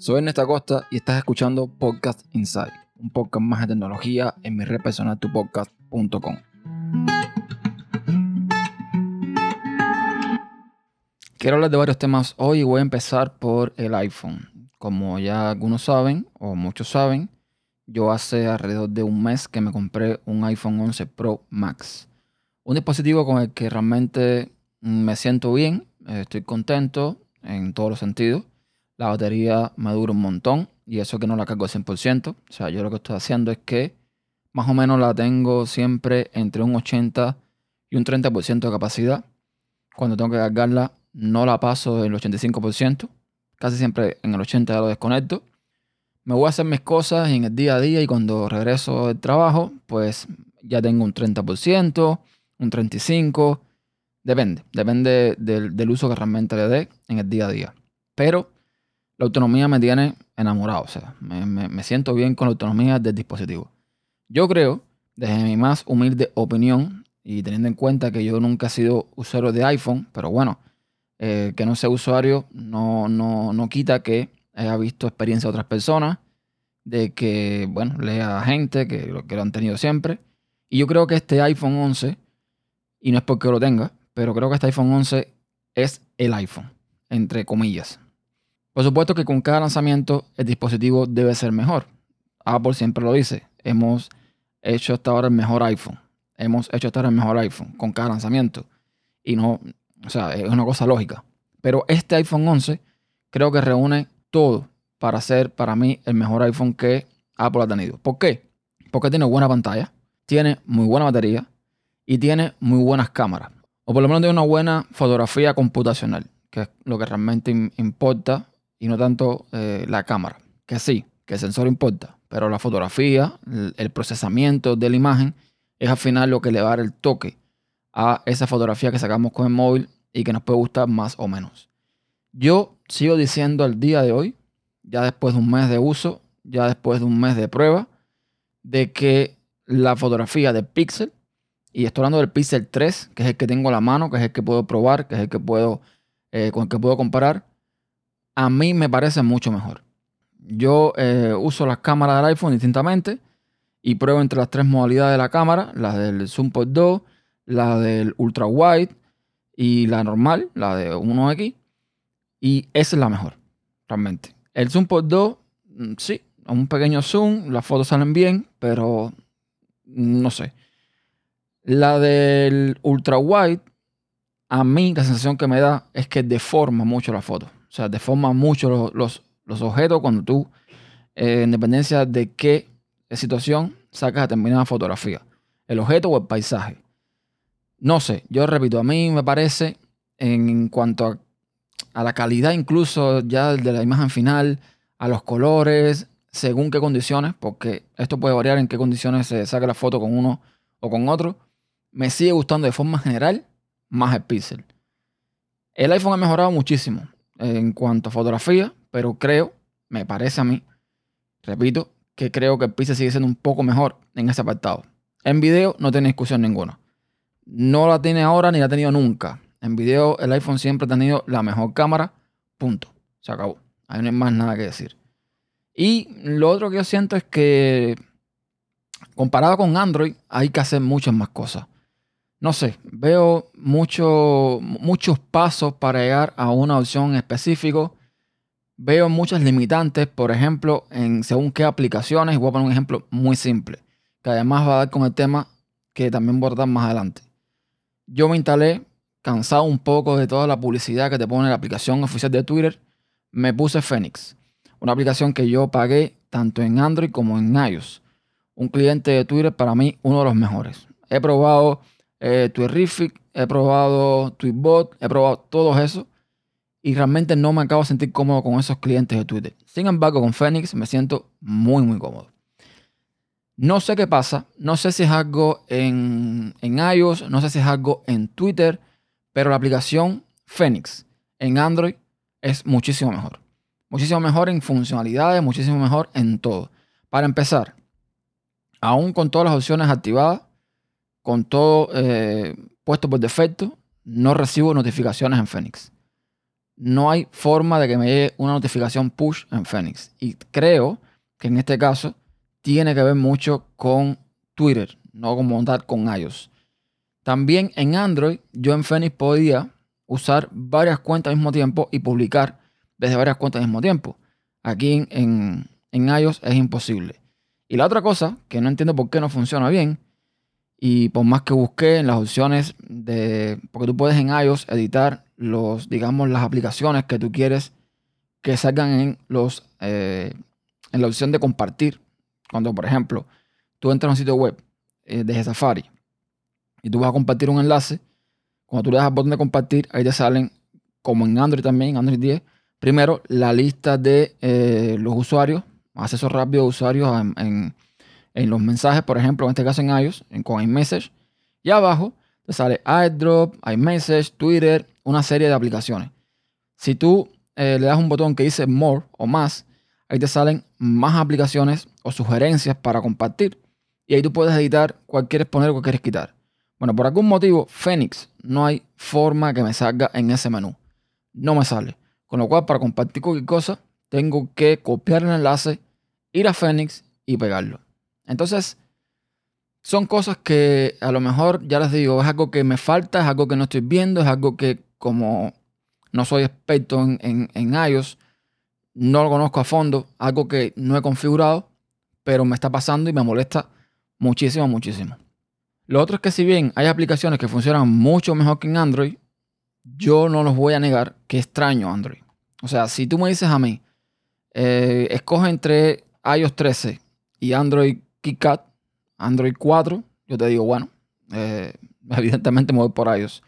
Soy Ernesto Acosta y estás escuchando Podcast Inside, un podcast más de tecnología en mi red personal tupodcast.com. Quiero hablar de varios temas hoy y voy a empezar por el iPhone. Como ya algunos saben, o muchos saben, yo hace alrededor de un mes que me compré un iPhone 11 Pro Max. Un dispositivo con el que realmente me siento bien, estoy contento en todos los sentidos la batería me dura un montón y eso que no la cargo al 100%. O sea, yo lo que estoy haciendo es que más o menos la tengo siempre entre un 80 y un 30% de capacidad. Cuando tengo que cargarla no la paso del 85%. Casi siempre en el 80 ya lo desconecto. Me voy a hacer mis cosas en el día a día y cuando regreso del trabajo, pues ya tengo un 30%, un 35%. Depende, depende del, del uso que realmente le dé en el día a día. Pero la autonomía me tiene enamorado. O sea, me, siento bien con la autonomía del dispositivo. Yo creo, desde mi más humilde opinión, y teniendo en cuenta que yo nunca he sido usuario de iPhone, pero bueno, eh, que no sea usuario no, no, no quita que haya visto experiencia de otras personas, de que, bueno, lea a gente que, que lo han tenido siempre. Y yo creo que este iPhone 11, y no es porque lo tenga, pero creo que este iPhone 11 es el iPhone, entre comillas. Por supuesto que con cada lanzamiento el dispositivo debe ser mejor. Apple siempre lo dice. Hemos hecho hasta ahora el mejor iPhone. Hemos hecho hasta ahora el mejor iPhone con cada lanzamiento. Y no, o sea, es una cosa lógica. Pero este iPhone 11 creo que reúne todo para ser para mí el mejor iPhone que Apple ha tenido. ¿Por qué? Porque tiene buena pantalla, tiene muy buena batería y tiene muy buenas cámaras. O por lo menos tiene una buena fotografía computacional, que es lo que realmente importa y no tanto eh, la cámara. Que sí, que el sensor importa, pero la fotografía, el, procesamiento de la imagen es al final lo que le va a dar el toque a esa fotografía que sacamos con el móvil y que nos puede gustar más o menos. Yo sigo diciendo al día de hoy, ya después de un mes de uso, ya después de un mes de prueba, de que la fotografía de Pixel, y estoy hablando del Pixel 3, que es el que tengo a la mano, que es el que puedo probar, que es el que puedo, eh, con el que puedo comparar, a mí me parece mucho mejor. Yo eh, uso las cámaras del iPhone distintamente y pruebo entre las tres modalidades de la cámara, la del Zoom Pod 2, la del Ultra Wide y la normal, la de 1X. Y esa es la mejor, realmente. El Zoom Pod 2, mm, sí, un pequeño zoom, las fotos salen bien, pero no sé. La del Ultra Wide, a mí la sensación que me da es que deforma mucho la foto. O sea, deforma mucho los, objetos cuando tú, eh, en dependencia de qué situación, sacas determinada fotografía. El objeto o el paisaje. No sé, yo repito, a mí me parece en cuanto a, la calidad incluso ya de la imagen final, a los colores, según qué condiciones, porque esto puede variar en qué condiciones se saca la foto con uno o con otro, me sigue gustando de forma general más el pixel. El iPhone ha mejorado muchísimo en cuanto a fotografía, pero creo, me parece a mí, repito, que creo que el sigue siendo un poco mejor en ese apartado. En video no tiene discusión ninguna. No la tiene ahora ni la ha tenido nunca. En video el iPhone siempre ha tenido la mejor cámara, punto. Se acabó. Ahí no hay más nada que decir. Y lo otro que yo siento es que comparado con Android hay que hacer muchas más cosas no sé, veo mucho, muchos pasos para llegar a una opción específica. Veo muchas limitantes, por ejemplo, en según qué aplicaciones. Voy a poner un ejemplo muy simple, que además va a dar con el tema que también voy a dar más adelante. Yo me instalé, cansado un poco de toda la publicidad que te pone la aplicación oficial de Twitter, me puse Phoenix, una aplicación que yo pagué tanto en Android como en iOS. Un cliente de Twitter para mí uno de los mejores. He probado eh, Twitterific, he probado Tweetbot, he probado todo eso y realmente no me acabo de sentir cómodo con esos clientes de Twitter. Sin embargo, con Phoenix me siento muy, muy cómodo. No sé qué pasa, no sé si es algo en, en iOS, no sé si es algo en Twitter, pero la aplicación Phoenix en Android es muchísimo mejor. Muchísimo mejor en funcionalidades, muchísimo mejor en todo. Para empezar, aún con todas las opciones activadas, con todo eh, puesto por defecto, no recibo notificaciones en Phoenix. no hay forma de que me llegue una notificación push en Phoenix. Y creo que en este caso tiene que ver mucho con Twitter, no como tal con iOS. También en Android, yo en Phoenix podía usar varias cuentas al mismo tiempo y publicar desde varias cuentas al mismo tiempo. Aquí en, en, iOS es imposible. Y la otra cosa, que no entiendo por qué no funciona bien, y por más que busqué en las opciones de. Porque tú puedes en iOS editar los, digamos, las aplicaciones que tú quieres que salgan en los eh, en la opción de compartir. Cuando, por ejemplo, tú entras a un sitio web eh, desde Safari y tú vas a compartir un enlace, cuando tú le das al botón de compartir, ahí te salen, como en Android también, Android 10, primero la lista de eh, los usuarios, acceso rápido de usuarios en en los mensajes, por ejemplo, en este caso en iOS, en, con iMessage, y abajo te sale iDrop, iMessage, Twitter, una serie de aplicaciones. Si tú eh, le das un botón que dice More o más, ahí te salen más aplicaciones o sugerencias para compartir. Y ahí tú puedes editar cuál quieres poner o cuál quieres quitar. Bueno, por algún motivo, Phoenix no hay forma que me salga en ese menú. No me sale. Con lo cual, para compartir cualquier cosa, tengo que copiar el enlace, ir a Phoenix y pegarlo. Entonces, son cosas que a lo mejor, ya les digo, es algo que me falta, es algo que no estoy viendo, es algo que como no soy experto en, en, iOS, no lo conozco a fondo, algo que no he configurado, pero me está pasando y me molesta muchísimo, muchísimo. Lo otro es que si bien hay aplicaciones que funcionan mucho mejor que en Android, yo no los voy a negar que extraño Android. O sea, si tú me dices a mí, eh, escoge entre iOS 13 y Android KitKat, Android 4, yo te digo, bueno, eh, evidentemente me voy por iOS.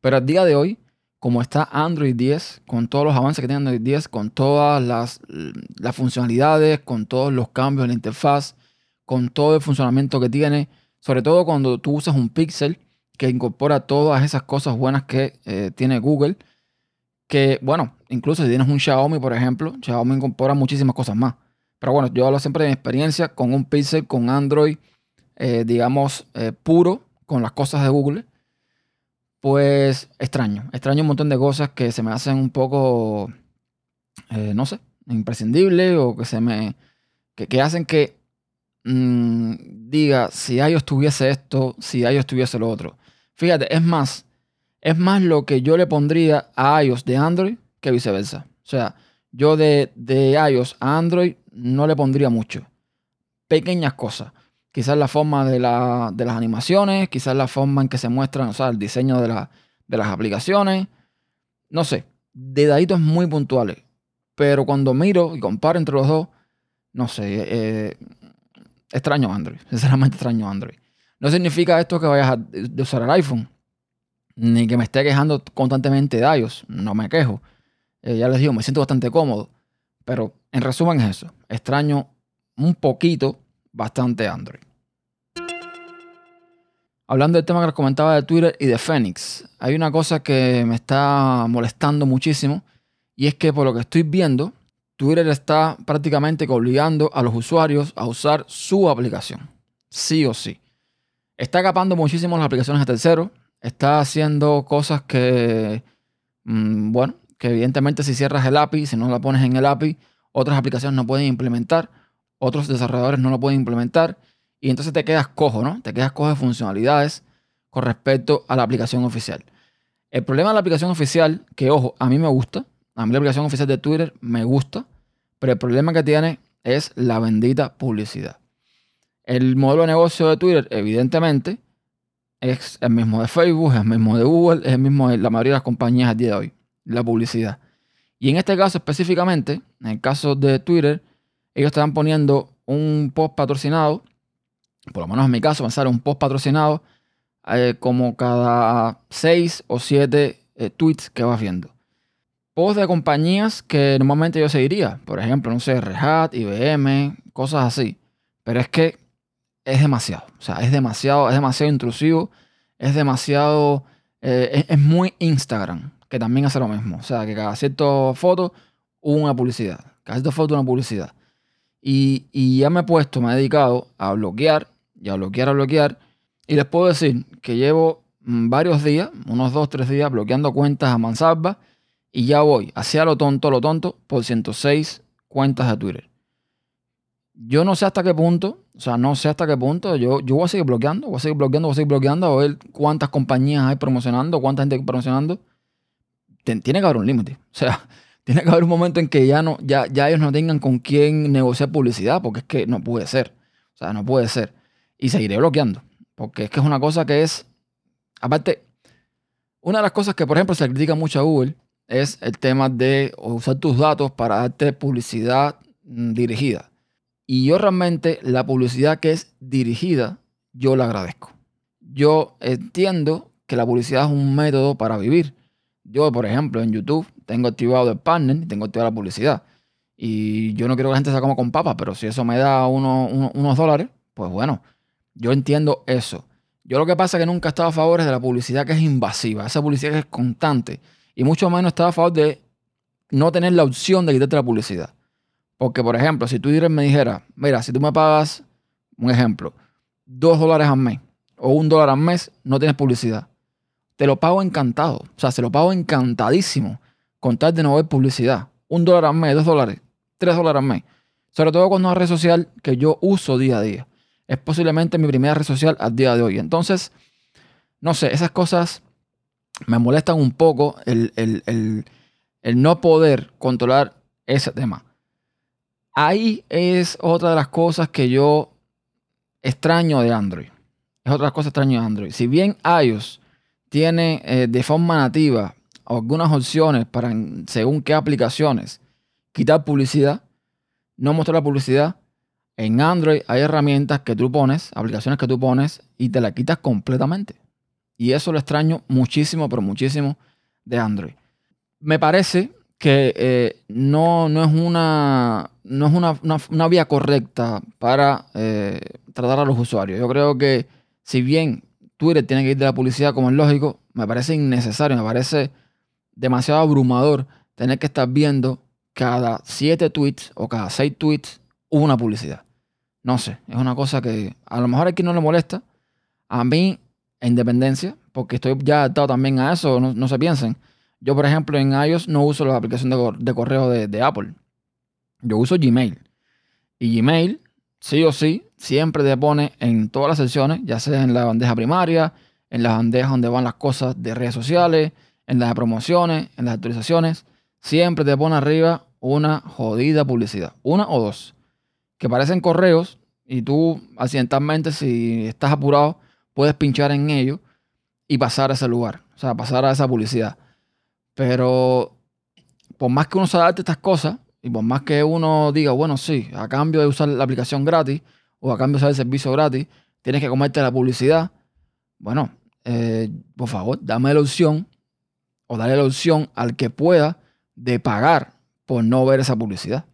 Pero al día de hoy, como está Android 10, con todos los avances que tiene Android 10, con todas las, las funcionalidades, con todos los cambios en la interfaz, con todo el funcionamiento que tiene, sobre todo cuando tú usas un Pixel que incorpora todas esas cosas buenas que eh, tiene Google, que bueno, incluso si tienes un Xiaomi, por ejemplo, Xiaomi incorpora muchísimas cosas más. Pero bueno, yo hablo siempre de mi experiencia con un Pixel, con Android, eh, digamos, eh, puro, con las cosas de Google. Pues extraño, extraño un montón de cosas que se me hacen un poco, eh, no sé, imprescindibles o que se me, que, hacen que mm, diga, si iOS tuviese esto, si iOS tuviese lo otro. Fíjate, es más, es más lo que yo le pondría a iOS de Android que viceversa. O sea, yo de, de iOS a Android no le pondría mucho. Pequeñas cosas. Quizás la forma de, las animaciones, quizás la forma en que se muestran, o sea, el diseño de, las aplicaciones. No sé, dedaditos muy puntuales. Pero cuando miro y comparo entre los dos, no sé, eh, extraño Android. Sinceramente extraño Android. No significa esto que vayas a usar el iPhone, ni que me esté quejando constantemente de iOS. No me quejo. Eh, ya les digo, me siento bastante cómodo. Pero en resumen es eso. Extraño un poquito, bastante Android. Hablando del tema que les comentaba de Twitter y de Phoenix, hay una cosa que me está molestando muchísimo y es que por lo que estoy viendo, Twitter está prácticamente obligando a los usuarios a usar su aplicación. Sí o sí. Está capando muchísimo las aplicaciones de terceros. Está haciendo cosas que, mm, bueno, que evidentemente si cierras el API, si no la pones en el API, otras aplicaciones no pueden implementar, otros desarrolladores no lo pueden implementar, y entonces te quedas cojo, ¿no? Te quedas cojo de funcionalidades con respecto a la aplicación oficial. El problema de la aplicación oficial, que ojo, a mí me gusta, a mí la aplicación oficial de Twitter me gusta, pero el problema que tiene es la bendita publicidad. El modelo de negocio de Twitter, evidentemente, es el mismo de Facebook, es el mismo de Google, es el mismo de la mayoría de las compañías al día de hoy la publicidad. Y en este caso específicamente, en el caso de Twitter, ellos estaban poniendo un post patrocinado, por lo menos en mi caso, me un post patrocinado eh, como cada seis o siete eh, tweets que vas viendo. Posts de compañías que normalmente yo seguiría, por ejemplo, no sé, Red Hat, IBM, cosas así. Pero es que es demasiado, o sea, es demasiado, es demasiado intrusivo, es demasiado, eh, es muy Instagram que también hace lo mismo. O sea, que cada cierta foto, una publicidad. Cada cierta foto, una publicidad. Y, y, ya me he puesto, me he dedicado a bloquear, y a bloquear, a bloquear. Y les puedo decir que llevo mm, varios días, unos dos, tres días, bloqueando cuentas a mansalva. Y ya voy, hacia lo tonto, lo tonto, por 106 cuentas de Twitter. Yo no sé hasta qué punto, o sea, no sé hasta qué punto, yo, yo voy a seguir bloqueando, voy a seguir bloqueando, voy a seguir bloqueando, a ver cuántas compañías hay promocionando, cuánta gente hay promocionando. Tiene que haber un límite. O sea, tiene que haber un momento en que ya, no, ya, ya ellos no tengan con quién negociar publicidad, porque es que no puede ser. O sea, no puede ser. Y seguiré bloqueando, porque es que es una cosa que es, aparte, una de las cosas que, por ejemplo, se critica mucho a Google es el tema de usar tus datos para darte publicidad mm, dirigida. Y yo realmente la publicidad que es dirigida, yo la agradezco. Yo entiendo que la publicidad es un método para vivir. Yo, por ejemplo, en YouTube tengo activado el partner y tengo activada la publicidad. Y yo no quiero que la gente se coma con papas, pero si eso me da unos dólares, pues bueno, yo entiendo eso. Yo lo que pasa es que nunca he estado a favor de la publicidad que es invasiva, esa publicidad que es constante. Y mucho menos estaba a favor de no tener la opción de quitarte la publicidad. Porque, por ejemplo, si tú me dijera, mira, si tú me pagas, un ejemplo, dos dólares al mes o un dólar al mes, no tienes publicidad. Te lo pago encantado. O sea, se lo pago encantadísimo con tal de no ver publicidad. Un dólar al mes, dos dólares, tres dólares al mes. Sobre todo con una red social que yo uso día a día. Es posiblemente mi primera red social al día de hoy. Entonces, no sé, esas cosas me molestan un poco el, no poder controlar ese tema. Ahí es otra de las cosas que yo extraño de Android. Es otra cosa extraño de Android. Si bien iOS tiene eh, de forma nativa algunas opciones para, según qué aplicaciones, quitar publicidad, no mostrar la publicidad, en Android hay herramientas que tú pones, aplicaciones que tú pones y te la quitas completamente. Y eso lo extraño muchísimo, pero muchísimo de Android. Me parece que eh, no, no, es, una, no es una, vía correcta para eh, tratar a los usuarios. Yo creo que si bien Twitter tiene que ir de la publicidad como es lógico, me parece innecesario, me parece demasiado abrumador tener que estar viendo cada siete tweets o cada seis tweets una publicidad. No sé, es una cosa que a lo mejor a quien no le molesta. A mí independencia, porque estoy ya adaptado también a eso, no, se piensen. Yo, por ejemplo, en iOS no uso la aplicación de, correo de, Apple. Yo uso Gmail. Y Gmail, sí o sí, siempre te pone en todas las secciones, ya sea en la bandeja primaria, en las bandejas donde van las cosas de redes sociales, en las promociones, en las actualizaciones, siempre te pone arriba una jodida publicidad. Una o dos. Que parecen correos y tú accidentalmente, si estás apurado, puedes pinchar en ello y pasar a ese lugar, o sea, pasar a esa publicidad. Pero por más que uno se adapte estas cosas y por más que uno diga, bueno, sí, a cambio de usar la aplicación gratis o a cambio de usar el servicio gratis, tienes que comerte la publicidad. Bueno, eh, por favor, dame la opción o dale la opción al que pueda de pagar por no ver esa publicidad.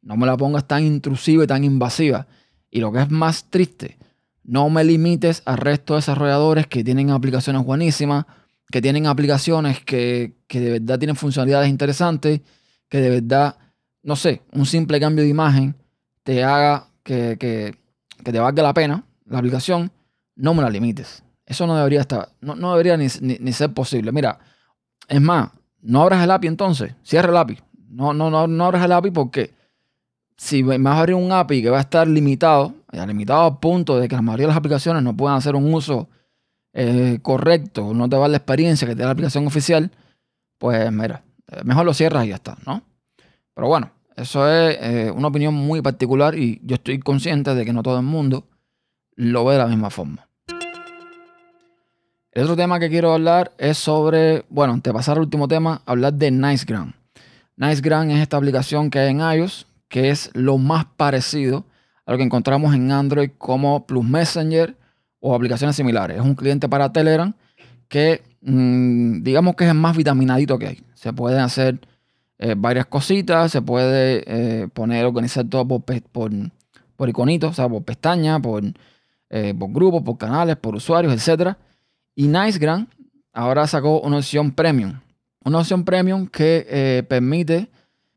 No me la pongas tan intrusiva y tan invasiva. Y lo que es más triste, no me limites al resto de desarrolladores que tienen aplicaciones buenísimas, que tienen aplicaciones que, de verdad tienen funcionalidades interesantes, que de verdad, no sé, un simple cambio de imagen te haga que, te valga la pena la aplicación, no me la limites. Eso no debería estar, no, debería ni, ser posible. Mira, es más, no abras el API entonces, cierra el API. No, no, no, no abras el API porque si me vas a abrir un API que va a estar limitado, limitado al punto de que la mayoría de las aplicaciones no puedan hacer un uso eh, correcto, no te va la experiencia que te da la aplicación oficial, pues mira, eh, mejor lo cierras y ya está, ¿no? Pero bueno, eso es eh, una opinión muy particular y yo estoy consciente de que no todo el mundo lo ve de la misma forma. El otro tema que quiero hablar es sobre, bueno, antes de pasar al último tema, hablar de NiceGram. NiceGram es esta aplicación que hay en iOS que es lo más parecido a lo que encontramos en Android como Plus Messenger o aplicaciones similares. Es un cliente para Telegram que mm, digamos que es el más vitaminadito que hay. Se pueden hacer eh, varias cositas, se puede eh, poner, organizar todo por, por, iconitos, o sea, por pestañas, por, eh, grupos, por canales, por usuarios, etc. Y NiceGram ahora sacó una opción premium. Una opción premium que permite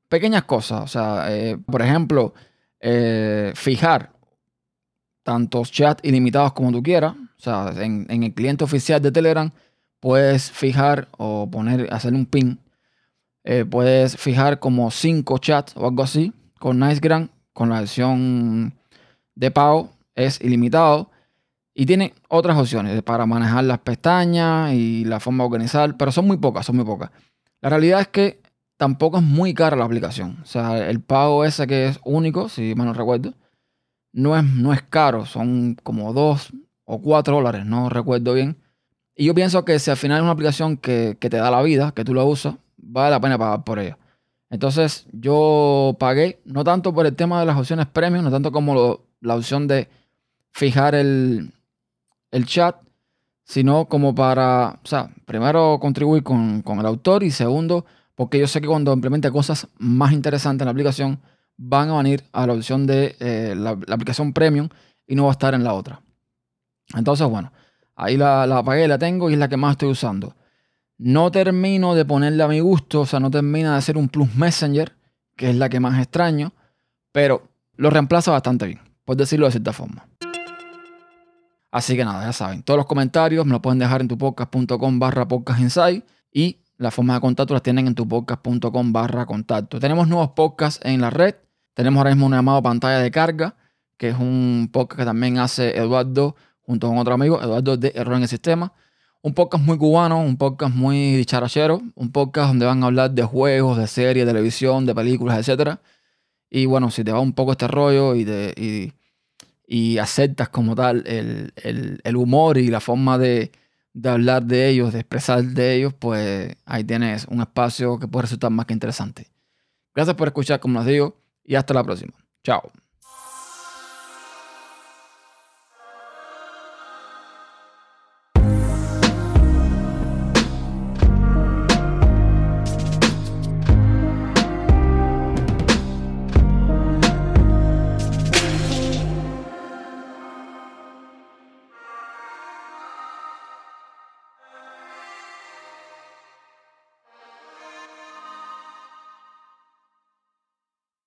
pequeñas cosas. O sea, eh, por ejemplo, eh, fijar tantos chats ilimitados como tú quieras. O sea, en, el cliente oficial de Telegram puedes fijar o poner, hacer un pin Eh, puedes fijar como 5 chats o algo así con NiceGram. Con la versión de pago es ilimitado. Y tiene otras opciones para manejar las pestañas y la forma de organizar, pero son muy pocas, son muy pocas. La realidad es que tampoco es muy cara la aplicación. O sea, el pago ese que es único, si mal no recuerdo, no es, no es caro. Son como 2 o 4 dólares, no recuerdo bien. Y yo pienso que si al final es una aplicación que, te da la vida, que tú la usas, vale la pena pagar por ella. Entonces yo pagué, no tanto por el tema de las opciones premium, no tanto como la opción de fijar el, el, chat, sino como para, o sea, primero contribuir con, con el autor y segundo, porque yo sé que cuando implemente cosas más interesantes en la aplicación, van a venir a la opción de eh, la, aplicación premium y no va a estar en la otra. Entonces, bueno, ahí la, la apagué, la tengo y es la que más estoy usando. No termino de ponerle a mi gusto, o sea, no termina de ser un Plus Messenger, que es la que más extraño, pero lo reemplaza bastante bien, por decirlo de cierta forma. Así que nada, ya saben, todos los comentarios me lo pueden dejar en tu podcast.com barra podcast y las formas de contacto las tienen en tu podcast.com barra contacto. Tenemos nuevos podcasts en la red. Tenemos ahora mismo un llamado pantalla de carga, que es un podcast que también hace Eduardo junto con otro amigo, Eduardo de Error en el Sistema. Un podcast muy cubano, un podcast muy dicharachero, un podcast donde van a hablar de juegos, de series, de televisión, de películas, etc. Y bueno, si te va un poco este rollo y, y, aceptas como tal el humor y la forma de, de hablar de ellos, de expresar de ellos, pues ahí tienes un espacio que puede resultar más que interesante. Gracias por escuchar, como les digo, y hasta la próxima. Chao.